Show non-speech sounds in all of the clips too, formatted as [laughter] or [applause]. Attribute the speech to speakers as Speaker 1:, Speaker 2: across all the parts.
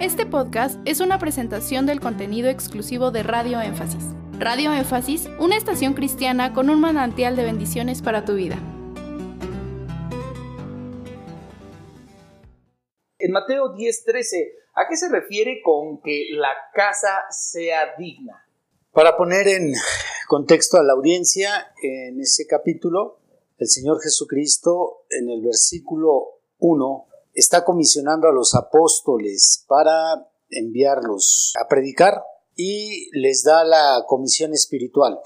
Speaker 1: Este podcast es una presentación del contenido exclusivo de Radio Énfasis. Radio Énfasis, una estación cristiana con un manantial de bendiciones para tu vida.
Speaker 2: En Mateo 10:13, ¿a qué se refiere con que la casa sea digna?
Speaker 3: Para poner en contexto a la audiencia, en ese capítulo, el Señor Jesucristo en el versículo 1 está comisionando a los apóstoles para enviarlos a predicar y les da la comisión espiritual.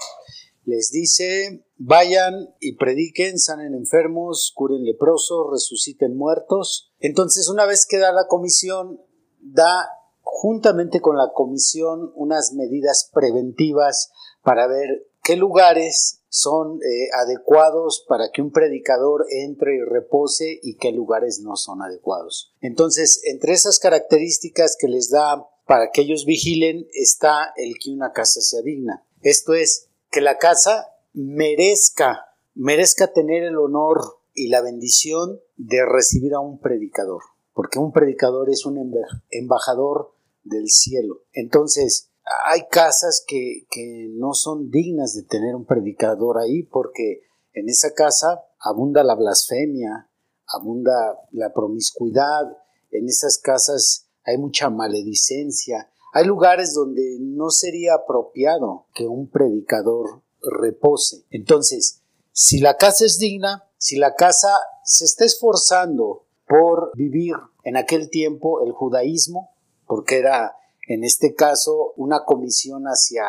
Speaker 3: Les dice, vayan y prediquen, sanen enfermos, curen leprosos, resuciten muertos. Entonces, una vez que da la comisión, da juntamente con la comisión unas medidas preventivas para ver qué lugares son eh, adecuados para que un predicador entre y repose y qué lugares no son adecuados. Entonces, entre esas características que les da para que ellos vigilen está el que una casa sea digna. Esto es, que la casa merezca, merezca tener el honor y la bendición de recibir a un predicador, porque un predicador es un embajador del cielo. Entonces, hay casas que, no son dignas de tener un predicador ahí porque en esa casa abunda la blasfemia, abunda la promiscuidad, en esas casas hay mucha maledicencia, hay lugares donde no sería apropiado que un predicador repose. Entonces, si la casa es digna, si la casa se está esforzando por vivir en aquel tiempo el judaísmo, porque era en este caso una comisión hacia,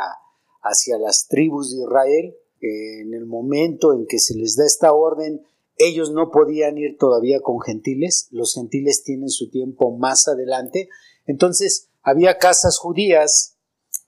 Speaker 3: hacia las tribus de Israel. en el momento en que se les da esta orden, ellos no podían ir todavía con gentiles, los gentiles tienen su tiempo más adelante, entonces había casas judías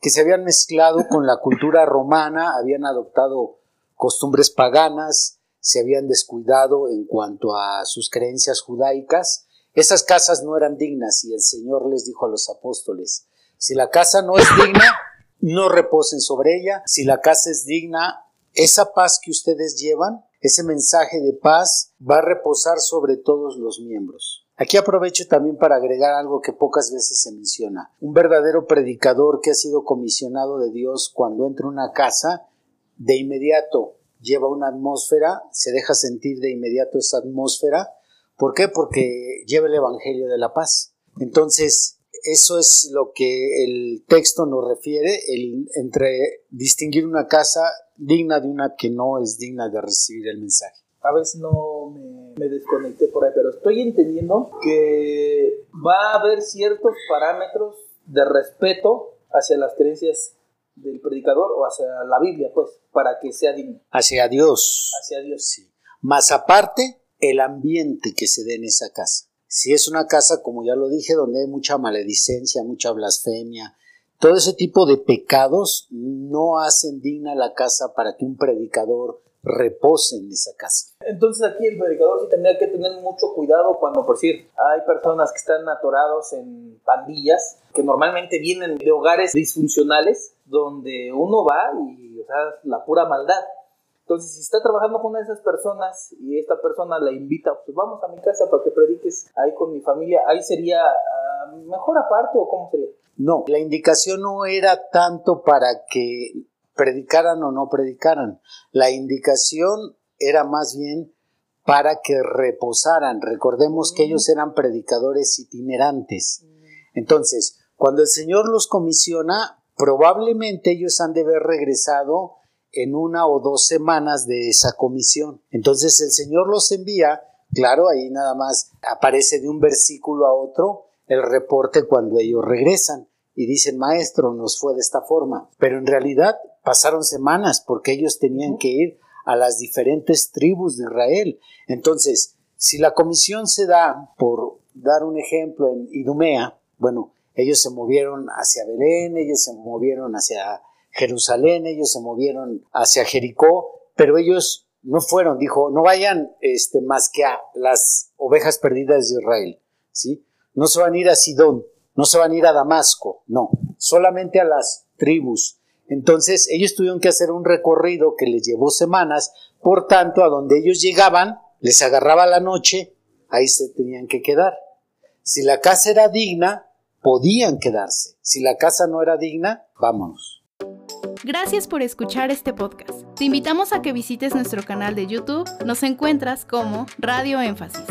Speaker 3: que se habían mezclado [laughs] con la cultura romana, habían adoptado costumbres paganas, se habían descuidado en cuanto a sus creencias judaicas. Esas casas no eran dignas y el Señor les dijo a los apóstoles, si la casa no es digna, no reposen sobre ella. Si la casa es digna, esa paz que ustedes llevan, ese mensaje de paz, va a reposar sobre todos los miembros. Aquí aprovecho también para agregar algo que pocas veces se menciona. Un verdadero predicador que ha sido comisionado de Dios cuando entra a una casa, de inmediato lleva una atmósfera, se deja sentir de inmediato esa atmósfera. ¿Por qué? Porque lleva el Evangelio de la paz. Entonces, eso es lo que el texto nos refiere, el, entre distinguir una casa digna de una que no es digna de recibir el mensaje.
Speaker 2: A veces no me, me desconecté por ahí, pero estoy entendiendo que va a haber ciertos parámetros de respeto hacia las creencias del predicador o hacia la Biblia, pues, para que sea digno.
Speaker 3: Hacia Dios.
Speaker 2: Hacia Dios.
Speaker 3: Sí. Más aparte, el ambiente que se dé en esa casa. Si es una casa, como ya lo dije, donde hay mucha maledicencia, mucha blasfemia, todo ese tipo de pecados no hacen digna la casa para que un predicador repose en esa casa.
Speaker 2: Entonces aquí el predicador sí tendría que tener mucho cuidado cuando, por decir, hay personas que están atorados en pandillas, que normalmente vienen de hogares disfuncionales, donde uno va y, o sea, la pura maldad. Entonces, si está trabajando con una de esas personas y esta persona la invita, pues vamos a mi casa para que prediques ahí con mi familia, ahí sería ah, mejor aparte o cómo sería?
Speaker 3: No, la indicación no era tanto para que predicaran o no predicaran. La indicación era más bien para que reposaran. Recordemos que ellos eran predicadores itinerantes. Mm. Entonces, cuando el Señor los comisiona, probablemente ellos han de haber regresado en una o dos semanas de esa comisión. Entonces el Señor los envía, claro, ahí nada más aparece de un versículo a otro el reporte cuando ellos regresan y dicen, maestro, nos fue de esta forma. Pero en realidad pasaron semanas porque ellos tenían que ir a las diferentes tribus de Israel. Entonces, si la comisión se da, por dar un ejemplo, en Idumea, bueno, ellos se movieron hacia Belén, ellos se movieron hacia Jerusalén, ellos se movieron hacia Jericó, pero ellos no fueron, dijo, no vayan este, más que a las ovejas perdidas de Israel, ¿sí? No se van a ir a Sidón, no se van a ir a Damasco, no, solamente a las tribus. Entonces ellos tuvieron que hacer un recorrido que les llevó semanas, por tanto, a donde ellos llegaban, les agarraba la noche, ahí se tenían que quedar. Si la casa era digna, podían quedarse. Si la casa no era digna, vámonos.
Speaker 1: Gracias por escuchar este podcast. Te invitamos a que visites nuestro canal de YouTube. Nos encuentras como Radio Énfasis.